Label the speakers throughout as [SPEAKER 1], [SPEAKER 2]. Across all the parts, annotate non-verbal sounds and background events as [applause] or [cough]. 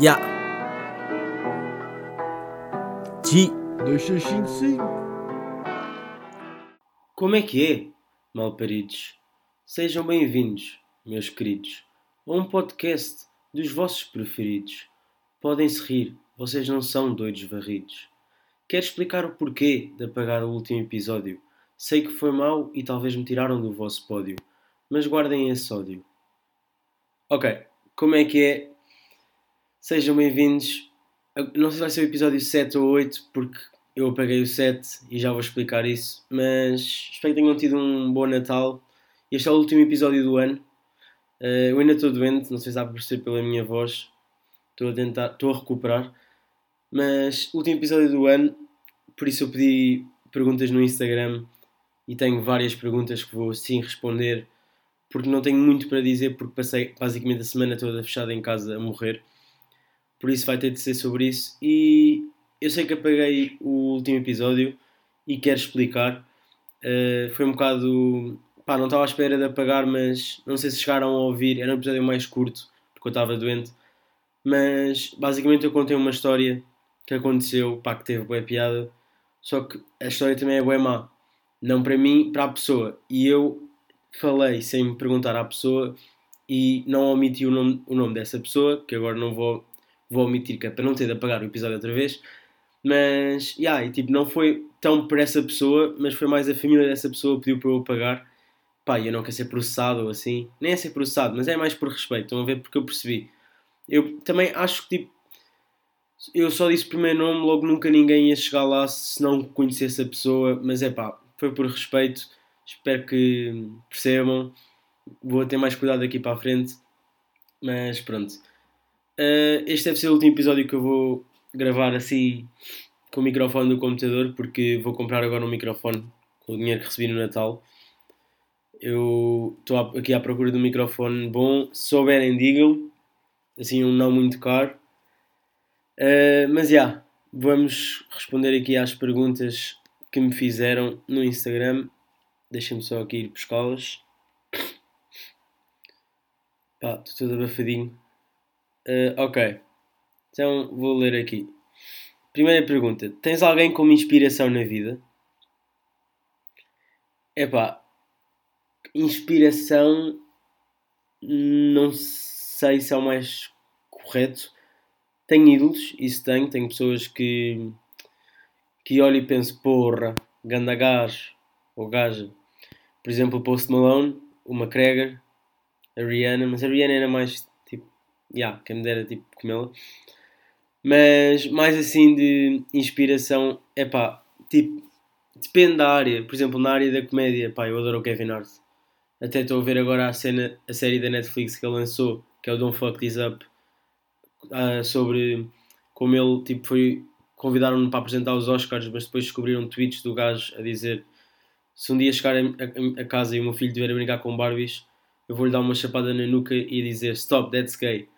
[SPEAKER 1] Ya.
[SPEAKER 2] 2655.
[SPEAKER 3] Como é que é, malparidos? Sejam bem-vindos, meus queridos, a um podcast dos vossos preferidos. Podem-se rir, vocês não são doidos varridos. Quero explicar o porquê de apagar o último episódio. Sei que foi mau e talvez me tiraram do vosso pódio, mas guardem esse ódio. Ok, como é que é? Sejam bem-vindos. Não sei se vai ser o episódio 7 ou 8, porque eu apaguei o 7 e já vou explicar isso. Mas espero que tenham tido um bom Natal. Este é o último episódio do ano. Uh, eu ainda estou doente, não sei se dá para perceber pela minha voz. Estou a tentar, estou a recuperar. Mas último episódio do ano, por isso eu pedi perguntas no Instagram e tenho várias perguntas que vou sim responder, porque não tenho muito para dizer, porque passei basicamente a semana toda fechada em casa a morrer por isso vai ter de ser sobre isso. E eu sei que apaguei o último episódio e quero explicar. Uh, foi um bocado. Pá, não estava à espera de apagar, mas não sei se chegaram a ouvir. Era um episódio mais curto, porque eu estava doente. Mas basicamente eu contei uma história que aconteceu, pá, que teve boa piada. Só que a história também é boa má. Não para mim, para a pessoa. E eu falei sem me perguntar à pessoa e não omiti o nome, o nome dessa pessoa, que agora não vou vou omitir que é para não ter de apagar o episódio outra vez. Mas, yeah, e, tipo, não foi tão por essa pessoa, mas foi mais a família dessa pessoa que pediu para eu apagar. Pá, eu não quero ser processado ou assim. Nem é ser processado, mas é mais por respeito. Estão a ver? Porque eu percebi. Eu também acho que, tipo, eu só disse o primeiro nome, logo nunca ninguém ia chegar lá se não conhecesse a pessoa. Mas é pá, foi por respeito. Espero que percebam. Vou ter mais cuidado aqui para a frente. Mas pronto. Uh, este deve ser o último episódio que eu vou gravar assim com o microfone do computador, porque vou comprar agora um microfone com o dinheiro que recebi no Natal. Eu estou aqui à procura de um microfone bom, se souberem, digam assim, um não muito caro. Uh, mas já, yeah, vamos responder aqui às perguntas que me fizeram no Instagram. Deixem-me só aqui ir buscá-las. Pá, estou todo abafadinho. Uh, ok. Então vou ler aqui. Primeira pergunta: Tens alguém como inspiração na vida? Epá, inspiração não sei se é o mais correto. Tenho ídolos, isso tenho. Tenho pessoas que, que olho e penso, porra, ganda gajo ou gaja. Por exemplo, Post Malone, o McGregor, a Rihanna, mas a Rihanna era mais yeah, quem me dera tipo comê-la. Mas mais assim de inspiração, é pá, tipo, depende da área. Por exemplo, na área da comédia, pá, eu adoro o Kevin Hart. Até estou a ver agora a, cena, a série da Netflix que ele lançou, que é o Don't Fuck This Up, uh, sobre como ele tipo, foi. Convidaram-no para apresentar os Oscars, mas depois descobriram tweets do gajo a dizer: Se um dia chegar a, a, a casa e o meu filho estiver a brincar com Barbies, eu vou-lhe dar uma chapada na nuca e dizer: Stop, that's gay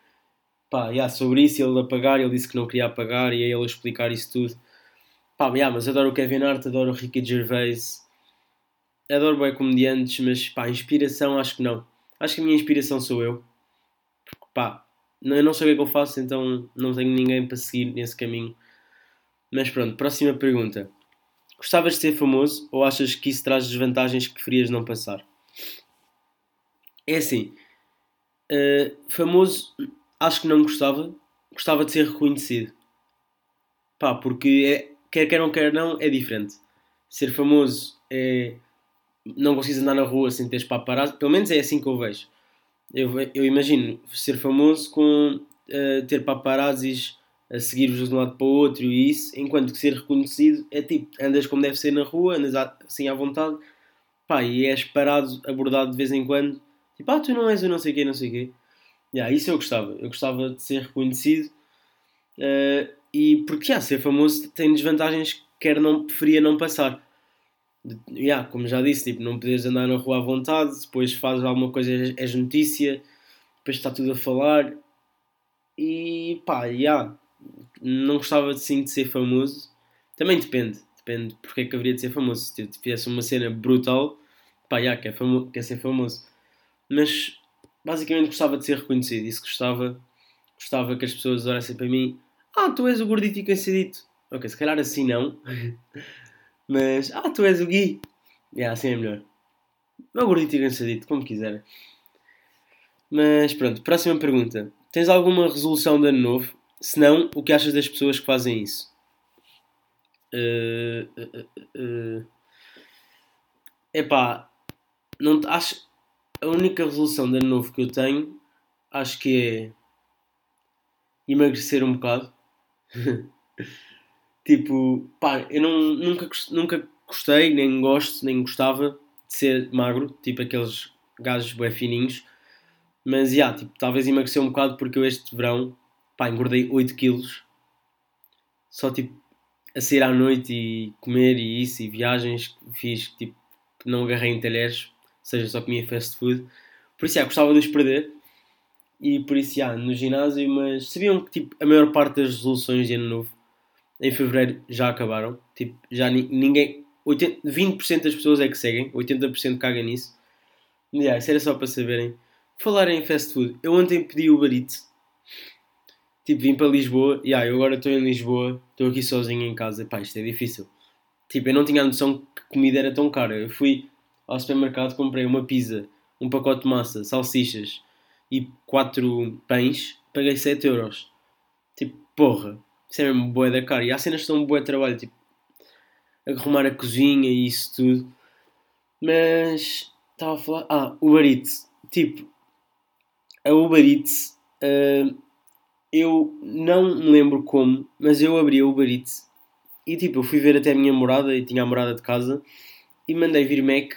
[SPEAKER 3] pá, yeah, sobre isso, ele apagar, ele disse que não queria apagar e aí ele explicar isso tudo. Pá, yeah, mas adoro o Kevin Hart, adoro o Ricky Gervais, adoro bem comediantes, mas pá, inspiração acho que não. Acho que a minha inspiração sou eu. Porque, pá, eu não sei o que é que eu faço, então não tenho ninguém para seguir nesse caminho. Mas pronto, próxima pergunta. Gostavas de ser famoso ou achas que isso traz desvantagens que preferias não passar? É assim, uh, famoso acho que não gostava. Gostava de ser reconhecido. Pá, porque é, quer quer não quer não, é diferente. Ser famoso é. Não consegues andar na rua sem teres paparazzi. Pelo menos é assim que eu vejo. Eu, eu imagino ser famoso com uh, ter paparazzis a seguir-vos de um lado para o outro e isso, enquanto que ser reconhecido é tipo, andas como deve ser na rua, andas assim à vontade, pá, e és parado, abordado de vez em quando, tipo, ah, tu não és o não sei quê, não sei quê. Yeah, isso eu gostava. Eu gostava de ser reconhecido. Uh, e porque yeah, ser famoso tem desvantagens que quer não, preferia não passar. Yeah, como já disse, tipo, não podes andar na rua à vontade, depois fazes alguma coisa, és notícia, depois está tudo a falar. E pá, yeah, não gostava sim de ser famoso. Também depende, depende porque é que haveria de ser famoso. Se tivesse uma cena brutal, pá, yeah, quer, famo quer ser famoso. Mas basicamente gostava de ser reconhecido. Isso gostava gostava que as pessoas olhassem para mim: Ah, tu és o gordito e cansadito. Ok, se calhar assim não. [laughs] Mas, ah, tu és o Gui. Yeah, assim é melhor. Ou gordito e cansadito, como quiser. Mas pronto, próxima pergunta. Tens alguma resolução de ano novo? Se não, o que achas das pessoas que fazem isso? Uh, uh, uh, epá, não, acho, a única resolução de ano novo que eu tenho acho que é emagrecer um bocado. [laughs] tipo, pá, eu não, nunca, nunca gostei, nem gosto, nem gostava de ser magro, tipo aqueles gajos bem fininhos. Mas, já, yeah, tipo, talvez emagrecer um bocado porque eu este verão, pá, engordei 8 quilos. Só, tipo, a sair à noite e comer e isso, e viagens fiz, tipo, não agarrei em talheres, seja, só comia fast food. Por isso, já, gostava de os perder. E por isso, já, no ginásio, mas sabiam que, tipo, a maior parte das resoluções de ano novo, em fevereiro, já acabaram. Tipo, já ninguém, 80, 20% das pessoas é que seguem, 80% caga nisso. Yeah, isso era só para saberem. Falar em fast food, eu ontem pedi o Eats. Tipo, vim para Lisboa, e yeah, eu agora estou em Lisboa, estou aqui sozinho em casa, pá, isto é difícil. Tipo, eu não tinha a noção que comida era tão cara. Eu fui ao supermercado, comprei uma pizza, um pacote de massa, salsichas e quatro pães, paguei 7 euros. Tipo, porra, isso é mesmo boa da cara. E há cenas que dão um bom trabalho, tipo, arrumar a cozinha e isso tudo. Mas estava a falar. Ah, Uber Eats. Tipo, a Uber Eats. Uh, eu não me lembro como, mas eu abri a Uber Eats e tipo, eu fui ver até a minha morada e tinha a morada de casa e mandei vir Mac.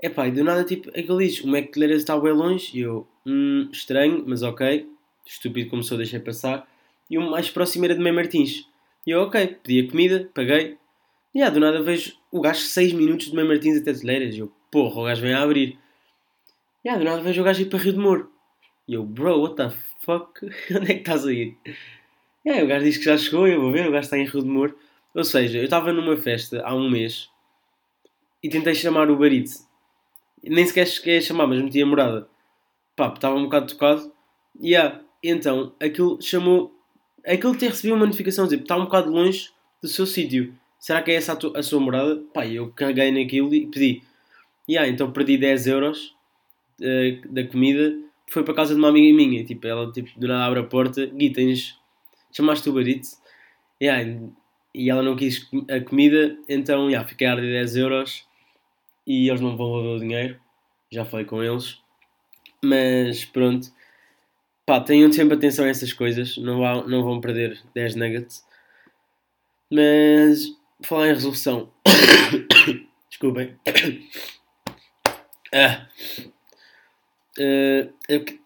[SPEAKER 3] Epá, e do nada, tipo, aquele diz: o Leiras está bem longe. E eu, hum, estranho, mas ok. Estúpido começou, deixei passar. E o mais próximo era de Mãe Martins. E eu, ok, pedi a comida, paguei, e yeah, do nada vejo o gajo 6 minutos de Mãe Martins até Teleiras. E eu, porra, o gajo vem a abrir. E yeah, do nada vejo o gajo ir para Rio de Moro. E eu, bro, what the fuck? [laughs] Onde é que estás a ir? E yeah, o gajo diz que já chegou eu vou ver, o gajo está em Rio de Moro. Ou seja, eu estava numa festa há um mês e tentei chamar o Barit. Nem sequer cheguei a chamar, mas meti a morada. Pá, estava um bocado tocado. E yeah, então, aquilo chamou. Aquilo ter recebido uma notificação, tipo, está um bocado longe do seu sítio será que é essa a, tu, a sua morada? Pá, eu caguei naquilo e pedi. E yeah, então perdi 10 euros uh, da comida, foi para casa de uma amiga minha. Tipo, ela tipo, do nada abre a porta, Gui, tens. chamaste o Barito? Yeah, e ela não quis a comida, então yeah, fiquei a arder 10 euros e eles não vão devolver o dinheiro. Já falei com eles. Mas pronto. Pá, tenham sempre atenção a essas coisas, não, vão, não vão perder 10 nuggets. Mas falar em resolução. [coughs] Desculpem. [coughs] Ah. Uh,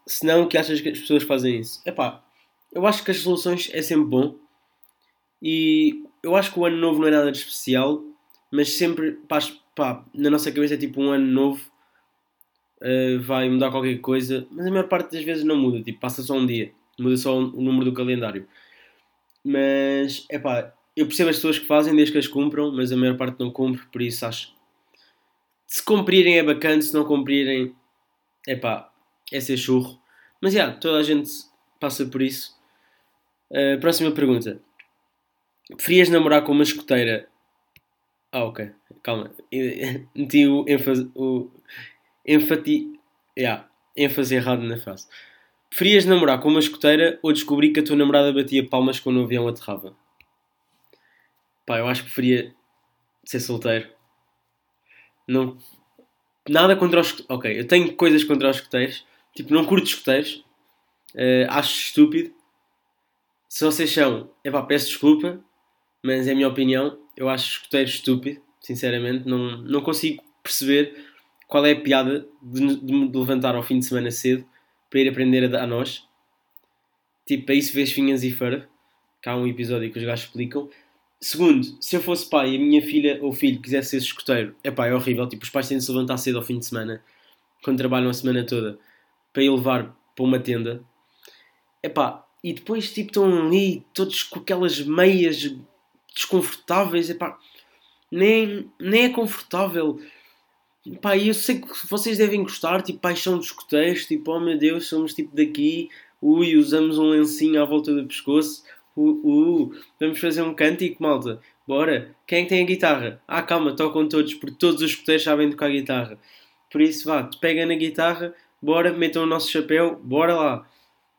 [SPEAKER 3] se não, que achas que as pessoas fazem isso? Epá, eu acho que as resoluções é sempre bom. E eu acho que o ano novo não é nada de especial, mas sempre, pá, pá na nossa cabeça é tipo um ano novo. Uh, vai mudar qualquer coisa, mas a maior parte das vezes não muda, tipo, passa só um dia, muda só o número do calendário. Mas, é pá, eu percebo as pessoas que fazem desde que as cumpram, mas a maior parte não cumpre, por isso acho. Se cumprirem é bacana, se não cumprirem, é pá, é ser churro. Mas já, yeah, toda a gente passa por isso. Uh, próxima pergunta. Preferias namorar com uma escoteira? Ah, ok, calma. [laughs] Meti o ênfase. O enfati. Yeah, ênfase errado na frase. Preferias namorar com uma escoteira ou descobrir que a tua namorada batia palmas quando o avião aterrava? Pá, eu acho que preferia ser solteiro. Não. Nada contra os. Ok, eu tenho coisas contra os escoteiros. Tipo, não curto escoteiros. Uh, acho estúpido. Se vocês são. É pá, peço desculpa. Mas é a minha opinião. Eu acho escoteiro estúpido. Sinceramente. Não, não consigo perceber qual é a piada de, de, de levantar ao fim de semana cedo para ir aprender a, a nós. Tipo, para isso vês Finhas e Fara. Que há um episódio que os gajos explicam. Segundo, se eu fosse pai e a minha filha ou filho quisesse ser escoteiro, é pá, é horrível. Tipo, os pais têm de se levantar cedo ao fim de semana, quando trabalham a semana toda, para ir levar para uma tenda. É pá, e depois, tipo, estão ali todos com aquelas meias desconfortáveis. É pá, nem, nem é confortável. Pá, eu sei que vocês devem gostar, tipo, paixão dos escoteiros, tipo, oh meu Deus, somos tipo daqui, ui, usamos um lencinho à volta do pescoço, uh, uh, vamos fazer um cântico, malta, bora. Quem é que tem a guitarra? Ah, calma, tocam todos, porque todos os escuteiros sabem tocar guitarra. Por isso, vá, pega na guitarra, bora, metam o nosso chapéu, bora lá.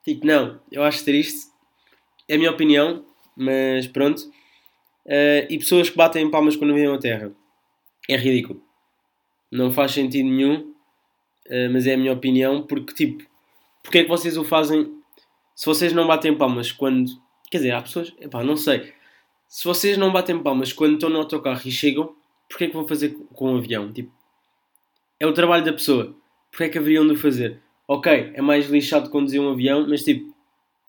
[SPEAKER 3] Tipo, não, eu acho triste, é a minha opinião, mas pronto. Uh, e pessoas que batem palmas quando vêm a terra. É ridículo. Não faz sentido nenhum, uh, mas é a minha opinião, porque tipo, porque é que vocês o fazem se vocês não batem palmas quando. Quer dizer, há pessoas. Epá, não sei. Se vocês não batem palmas quando estão no autocarro e chegam, porquê é que vão fazer com o avião? Tipo, é o trabalho da pessoa. Porquê é que haveriam de fazer? Ok, é mais lixado conduzir um avião, mas tipo,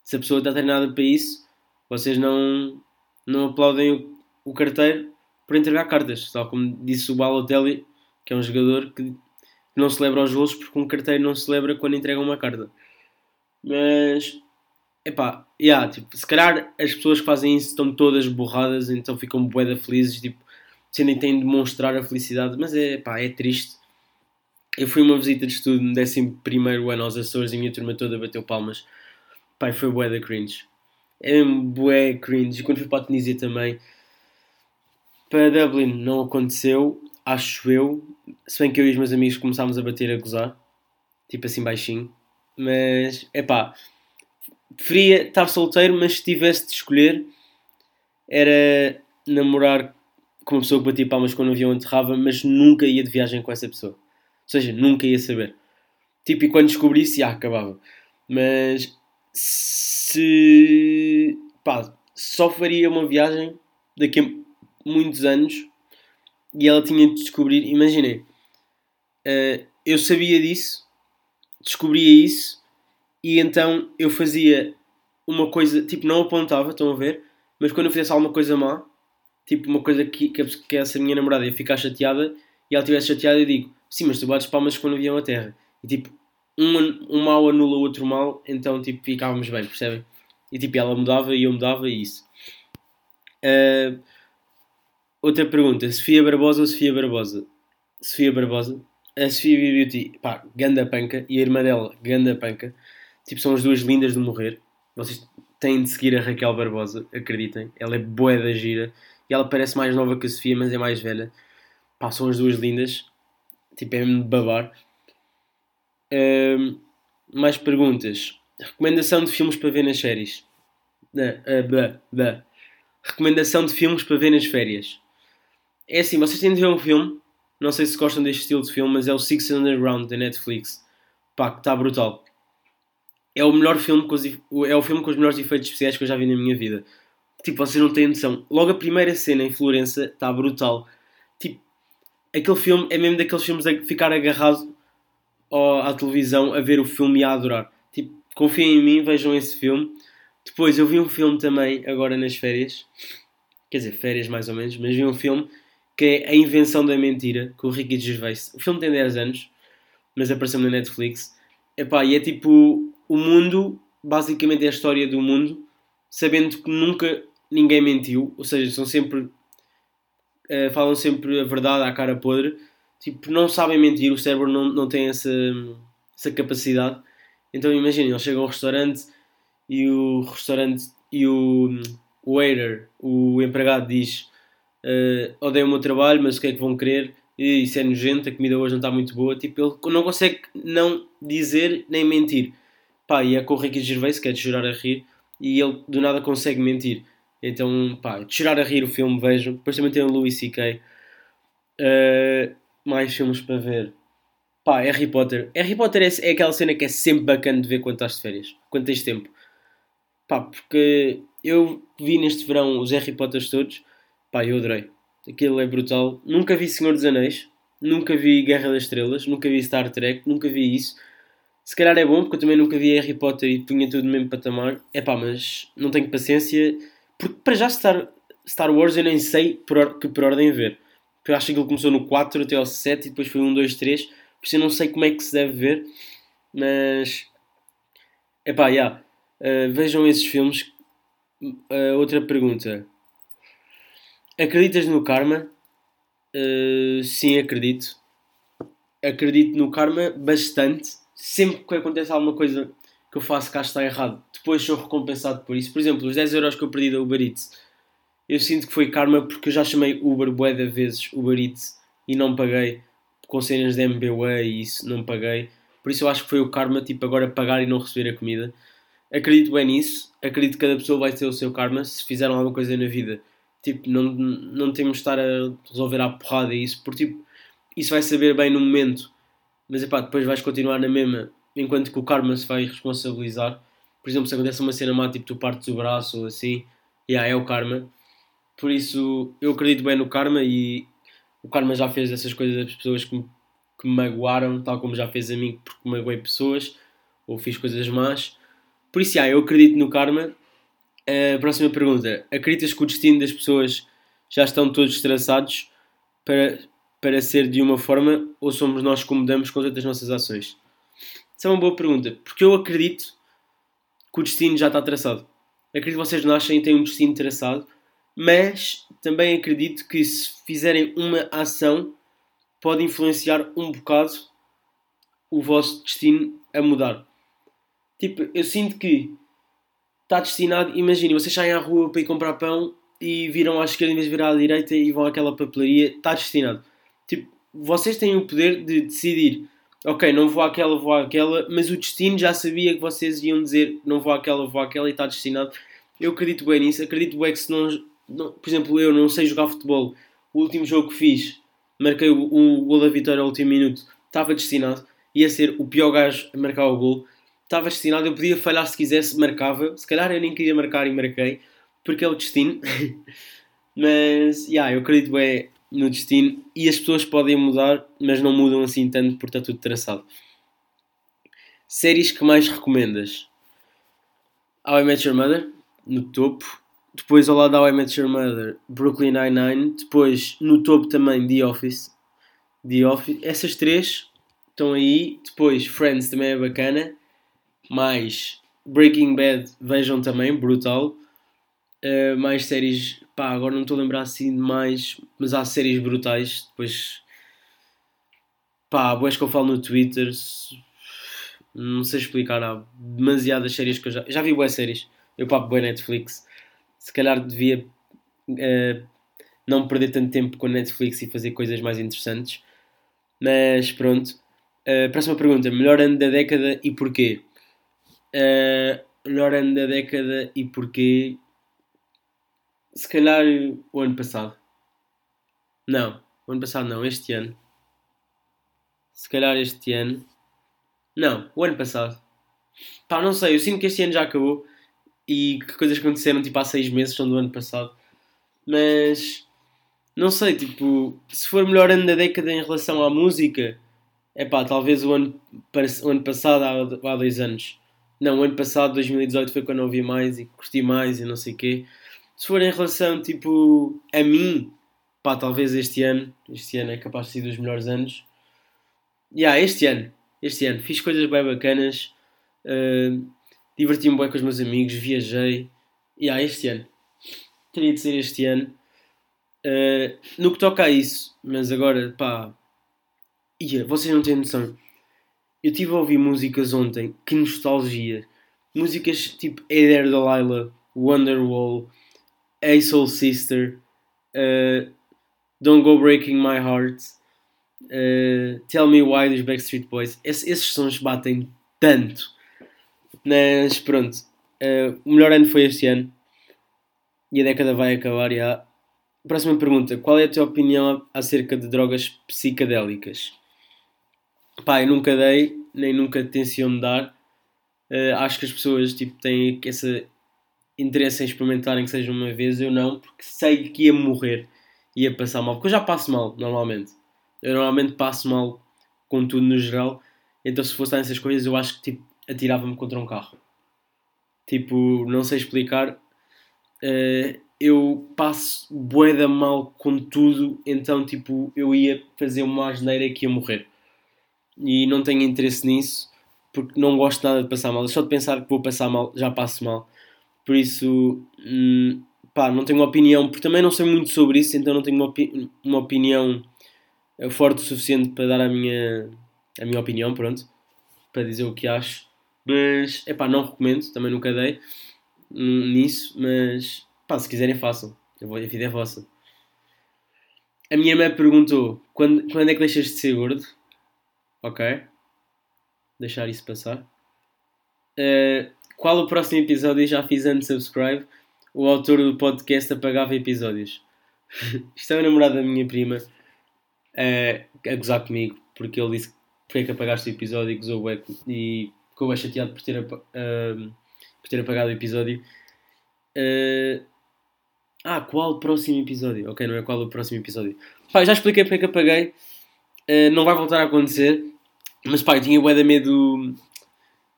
[SPEAKER 3] se a pessoa está treinada para isso, vocês não, não aplaudem o, o carteiro por entregar cartas. Tal como disse o Balotelli, que é um jogador que não celebra os golos porque um carteiro não celebra quando entrega uma carta. Mas, epá, yeah, tipo, se calhar as pessoas que fazem isso estão todas borradas, então ficam bué felizes, tipo, sendo que têm de demonstrar a felicidade. Mas é, epá, é triste. Eu fui uma visita de estudo no 11 ano aos Açores e a minha turma toda bateu palmas. Pai, foi bué da cringe. É mesmo bué cringe. E quando fui para a Tunísia também, para Dublin não aconteceu, acho eu. Se bem que eu e os meus amigos começámos a bater a gozar, tipo assim baixinho. Mas, é pá, preferia estar solteiro, mas se tivesse de escolher, era namorar com uma pessoa que batia palmas quando o avião enterrava, mas nunca ia de viagem com essa pessoa. Ou seja, nunca ia saber. Tipo, e quando descobrisse, já acabava. Mas se. Pá, só faria uma viagem daqui a muitos anos e ela tinha de descobrir. Imaginei, uh, eu sabia disso, descobria isso e então eu fazia uma coisa, tipo, não apontava, estão a ver, mas quando eu fizesse alguma coisa má, tipo, uma coisa que, que, essa minha namorada ia ficar chateada e ela estivesse chateada, eu digo, sim, mas tu bates palmas quando avião a terra. E tipo, um, um mal anula o outro mal, então tipo, ficávamos bem, percebem? E tipo, ela mudava e eu mudava e isso. Uh, Outra pergunta, Sofia Barbosa ou Sofia Barbosa? Sofia Barbosa. A Sofia Beauty, pá, ganda panca. E a irmã dela, ganda panca. Tipo, são as duas lindas de morrer. Vocês têm de seguir a Raquel Barbosa, acreditem. Ela é boa da gira. E ela parece mais nova que a Sofia, mas é mais velha. Pá, são as duas lindas. Tipo, é mesmo babar. Um, mais perguntas. Recomendação de filmes para ver nas uh, Recomendação de filmes para ver nas férias. É assim, vocês têm de ver um filme. Não sei se gostam deste estilo de filme, mas é o Six Underground da Netflix. Pá, que está brutal. É o melhor filme, com os, é o filme com os melhores efeitos especiais que eu já vi na minha vida. Tipo, vocês não têm noção. Logo a primeira cena em Florença está brutal. Tipo, aquele filme é mesmo daqueles filmes a ficar agarrado à televisão a ver o filme e a adorar. Confiem em mim, vejam esse filme. Depois eu vi um filme também, agora nas férias. Quer dizer, férias mais ou menos, mas vi um filme que é A Invenção da Mentira, com o Ricky Gervais. O filme tem 10 anos, mas apareceu na Netflix. Epá, e é tipo o mundo, basicamente é a história do mundo, sabendo que nunca ninguém mentiu, ou seja, são sempre uh, falam sempre a verdade à cara podre, tipo, não sabem mentir, o cérebro não, não tem essa, essa capacidade. Então imaginem, eles chegam ao restaurante e o restaurante e o, waiter, o empregado diz uh, odeio o meu trabalho, mas o que é que vão querer? E isso é nojento, a comida hoje não está muito boa. Tipo, ele não consegue não dizer nem mentir. Pá, e é com o Ricky Gervais, que é de chorar a rir, e ele do nada consegue mentir. Então, pá, de chorar a rir o filme, vejam. Depois também tem o Louis C.K. Uh, mais filmes para ver. Pá, Harry Potter. Harry Potter é, é, aquela cena que é sempre bacana de ver quando estás de férias, quando tens tempo. Pá, porque eu vi neste verão os Harry Potters todos Pá, eu adorei. Aquilo é brutal. Nunca vi Senhor dos Anéis, nunca vi Guerra das Estrelas, nunca vi Star Trek, nunca vi isso. Se calhar é bom, porque eu também nunca vi Harry Potter e punha tudo no mesmo patamar. É pá, mas não tenho paciência. Porque para já Star, Star Wars eu nem sei por, que por ordem ver. Porque eu acho que ele começou no 4 até ao 7 e depois foi 1, 2, 3. Por isso eu não sei como é que se deve ver. Mas. É já. Yeah. Uh, vejam esses filmes. Uh, outra pergunta. Acreditas no karma? Uh, sim, acredito. Acredito no karma bastante. Sempre que acontece alguma coisa que eu faço cá está errado, depois sou recompensado por isso. Por exemplo, os 10 euros que eu perdi da Uber Eats, eu sinto que foi karma porque eu já chamei Uber bué de vezes, Uber Eats, e não paguei, com cenas de MBWay e isso, não paguei. Por isso eu acho que foi o karma, tipo, agora pagar e não receber a comida. Acredito bem nisso, acredito que cada pessoa vai ter o seu karma, se fizeram alguma coisa na vida. Tipo, não, não temos de estar a resolver à porrada isso, porque tipo, isso vai saber bem no momento, mas epá, depois vais continuar na mesma, enquanto que o karma se vai responsabilizar. Por exemplo, se acontece uma cena má, tipo tu partes o braço ou assim, yeah, é o karma. Por isso, eu acredito bem no karma e o karma já fez essas coisas às pessoas que me, que me magoaram, tal como já fez a mim porque magoei pessoas ou fiz coisas más. Por isso, yeah, eu acredito no karma. A próxima pergunta: acreditas que o destino das pessoas já estão todos traçados para, para ser de uma forma ou somos nós que mudamos com as nossas ações? Essa é uma boa pergunta, porque eu acredito que o destino já está traçado. Acredito que vocês nascem e têm um destino traçado, mas também acredito que se fizerem uma ação pode influenciar um bocado o vosso destino a mudar. Tipo, eu sinto que está destinado. Imaginem, vocês saem à rua para ir comprar pão e viram à esquerda em vez de virar à direita e vão àquela papelaria. Está destinado. Tipo, vocês têm o poder de decidir. Ok, não vou àquela, vou àquela, mas o destino já sabia que vocês iam dizer não vou àquela, vou àquela e está destinado. Eu acredito bem nisso. Acredito bem que se não, não, Por exemplo, eu não sei jogar futebol. O último jogo que fiz, marquei o, o gol da vitória ao último minuto, estava destinado. Ia ser o pior gajo a marcar o gol estava destinado, eu podia falhar se quisesse, marcava. Se calhar eu nem queria marcar e marquei, porque é o destino. [laughs] mas, yeah, eu acredito bem no destino e as pessoas podem mudar, mas não mudam assim tanto porque está tudo traçado. Séries que mais recomendas? How I Met Your Mother, no topo. Depois ao lado da I Met Your Mother, Brooklyn Nine-Nine. Depois no topo também The Office. The Office. Essas três estão aí. Depois Friends também é bacana mais Breaking Bad, vejam também, brutal. Uh, mais séries, pá, agora não estou a lembrar assim de mais, mas há séries brutais. Depois, pá, boas que eu falo no Twitter, não sei explicar, há demasiadas séries que eu já, já vi boas séries. Eu papo boa Netflix, se calhar devia uh, não perder tanto tempo com Netflix e fazer coisas mais interessantes. Mas pronto. Uh, próxima pergunta: melhor ano da década e porquê? Uh, melhor ano da década e porquê? Se calhar o ano passado. Não, o ano passado não, este ano. Se calhar este ano. Não, o ano passado. Pá, não sei, eu sinto que este ano já acabou e que coisas aconteceram tipo há seis meses são do ano passado. Mas não sei, tipo, se for melhor ano da década em relação à música, é pá, talvez o ano, o ano passado há, há dois anos. Não, o ano passado, 2018, foi quando eu ouvi mais e curti mais e não sei o quê. Se for em relação, tipo, a mim, pá, talvez este ano, este ano é capaz de ser dos melhores anos. E yeah, este ano, este ano, fiz coisas bem bacanas, uh, diverti-me bem com os meus amigos, viajei. E yeah, este ano, teria de ser este ano. Uh, no que toca a isso, mas agora, pá, yeah, vocês não têm noção eu estive a ouvir músicas ontem, que nostalgia. Músicas tipo There Delilah, Wonderwall, Hey Soul Sister, uh, Don't Go Breaking My Heart, uh, Tell Me Why dos Backstreet Boys. Esse, esses sons batem tanto. Mas pronto, uh, o melhor ano foi este ano e a década vai acabar. Já. Próxima pergunta: Qual é a tua opinião acerca de drogas psicadélicas? Pá, eu nunca dei, nem nunca tenciono dar. Uh, acho que as pessoas tipo, têm esse interesse em experimentarem que seja uma vez, eu não, porque sei que ia morrer, ia passar mal, porque eu já passo mal normalmente. Eu normalmente passo mal com tudo no geral, então se fosse nessas coisas eu acho que tipo, atirava-me contra um carro. Tipo, não sei explicar. Uh, eu passo boeda mal com tudo, então tipo, eu ia fazer uma asneira que ia morrer e não tenho interesse nisso porque não gosto nada de passar mal. Só de pensar que vou passar mal, já passo mal. Por isso, hum, pá, não tenho opinião, porque também não sei muito sobre isso, então não tenho uma, opi uma opinião forte o suficiente para dar a minha, a minha opinião, pronto, para dizer o que acho. Mas, é pá, não recomendo, também nunca dei nisso, mas pá, se quiserem façam. A vida é vossa. A minha irmã perguntou quando, quando é que deixas de ser gordo? Ok. Deixar isso passar. Uh, qual o próximo episódio? Já fiz unsubscribe. O autor do podcast apagava episódios. [laughs] Isto é o namorado da minha prima uh, a gozar comigo porque ele disse porque é que apagaste o episódio e gozou o e ficou bem chateado por ter, uh, por ter apagado o episódio. Uh, ah, qual o próximo episódio? Ok, não é qual o próximo episódio. Pá, já expliquei porque é que apaguei. Uh, não vai voltar a acontecer. Mas pá, eu tinha bué de medo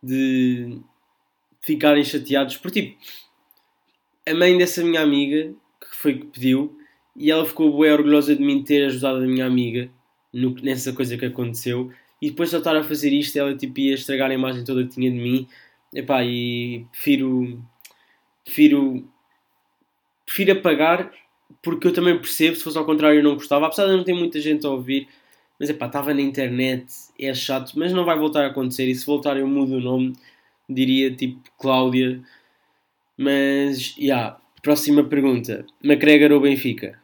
[SPEAKER 3] de ficarem chateados. Por tipo, a mãe dessa minha amiga, que foi que pediu, e ela ficou bué orgulhosa de mim ter ajudado a minha amiga no, nessa coisa que aconteceu. E depois de eu estar a fazer isto, ela tipo, ia estragar a imagem toda que tinha de mim. Epá, e prefiro, prefiro, prefiro apagar porque eu também percebo, se fosse ao contrário eu não gostava, apesar de não ter muita gente a ouvir, mas epá, estava na internet, é chato, mas não vai voltar a acontecer e se voltar eu mudo o nome, diria tipo Cláudia. Mas, já, yeah, próxima pergunta. McGregor ou Benfica?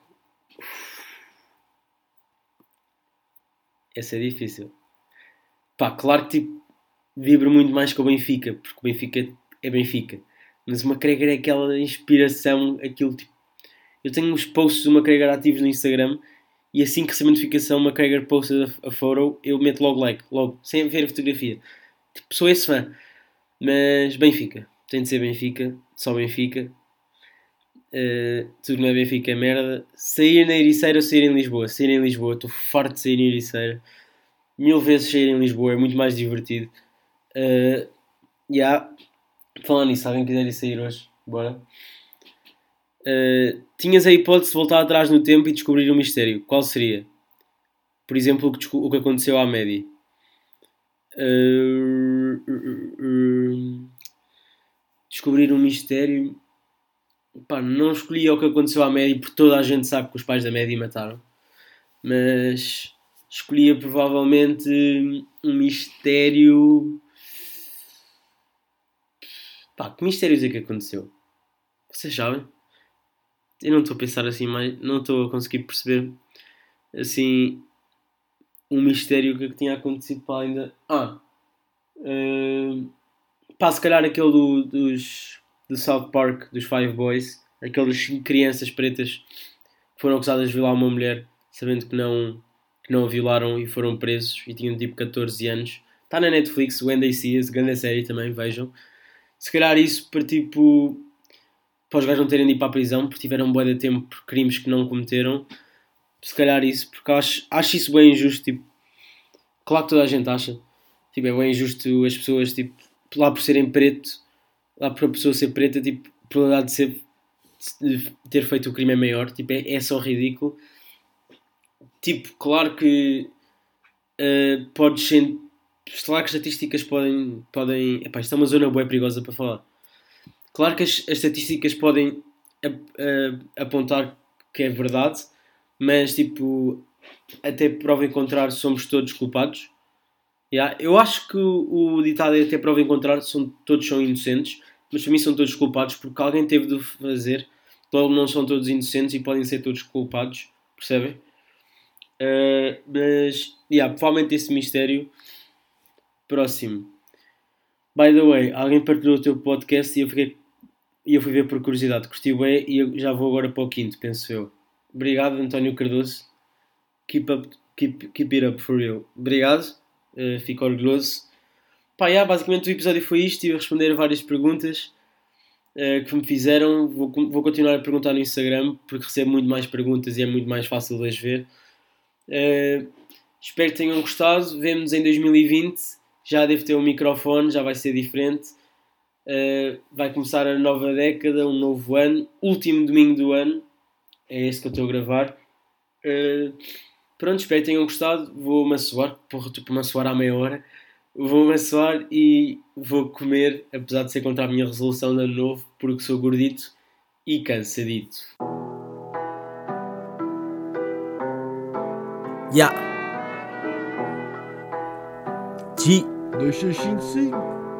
[SPEAKER 3] Essa é difícil. Pá, claro que tipo, vibro muito mais com o Benfica, porque o Benfica é Benfica. Mas o McGregor é aquela inspiração, aquilo tipo. Eu tenho uns posts do McGregor ativos no Instagram e assim que recebo a notificação, o McGregor posta a, a photo, eu meto logo like, logo, sem ver a fotografia. Tipo, sou esse fã. Mas Benfica, tem de ser Benfica, só Benfica. Uh, tudo não é Benfica é merda. Sair na Ericeira ou sair em Lisboa? Sair em Lisboa, estou farto de sair em Ericeira. Mil vezes sair em Lisboa é muito mais divertido. Uh, yeah. Falando nisso, alguém quiser ir sair hoje? Bora. Uh, tinhas a hipótese de voltar atrás no tempo e descobrir um mistério. Qual seria? Por exemplo, o que, o que aconteceu à Maddie. Uh, uh, descobrir um mistério pá, não escolhi o que aconteceu à Média porque toda a gente sabe que os pais da Média mataram. Mas escolhia provavelmente um mistério. Pá, que mistérios é que aconteceu? Vocês sabem? Eu não estou a pensar assim mais. Não estou a conseguir perceber assim um mistério que tinha acontecido para ainda. Ah! Uh, pá, se calhar aquele do, dos do South Park, dos Five Boys, aquelas crianças pretas que foram acusadas de violar uma mulher, sabendo que não, que não a violaram e foram presos e tinham tipo 14 anos. Está na Netflix, When Seas, grande série também, vejam. Se calhar isso para tipo. para os gajos não terem de ir para a prisão porque tiveram um de tempo por crimes que não cometeram. Se calhar isso, porque acho, acho isso bem injusto. Tipo, claro que toda a gente acha. Tipo, é bem injusto as pessoas, tipo, lá por serem preto, lá por a pessoa ser preta, tipo, a probabilidade de, ser, de ter feito o crime é maior, tipo, é, é só ridículo. Tipo, claro que uh, podes ser. Claro que as estatísticas podem. podem epá, isto é uma zona bem perigosa para falar. Claro que as, as estatísticas podem apontar que é verdade, mas tipo, até prova em contrário, somos todos culpados. Yeah. Eu acho que o, o ditado é até prova em contrário, são, todos são inocentes, mas para mim são todos culpados porque alguém teve de fazer. Logo, não são todos inocentes e podem ser todos culpados, percebem? Uh, mas, yeah, provavelmente esse mistério. Próximo. By the way, alguém partilhou o teu podcast e eu, fiquei, e eu fui ver por curiosidade. Curti bem e já vou agora para o quinto, penso eu. Obrigado, António Cardoso. Keep, up, keep, keep it up for real. Obrigado. Uh, fico orgulhoso. Pá, yeah, basicamente o episódio foi isto. Estive a responder várias perguntas uh, que me fizeram. Vou, vou continuar a perguntar no Instagram porque recebo muito mais perguntas e é muito mais fácil de as ver. Uh, espero que tenham gostado. Vemo-nos em 2020. Já devo ter um microfone, já vai ser diferente. Uh, vai começar a nova década, um novo ano. Último domingo do ano. É este que eu estou a gravar. Uh, Pronto, espero que tenham gostado. Vou-me assoar, porra, estou para me assoar à meia hora. Vou-me e vou comer, apesar de ser contra a minha resolução de ano novo, porque sou gordito e cansadito.
[SPEAKER 1] Ya. Yeah. G. 2655.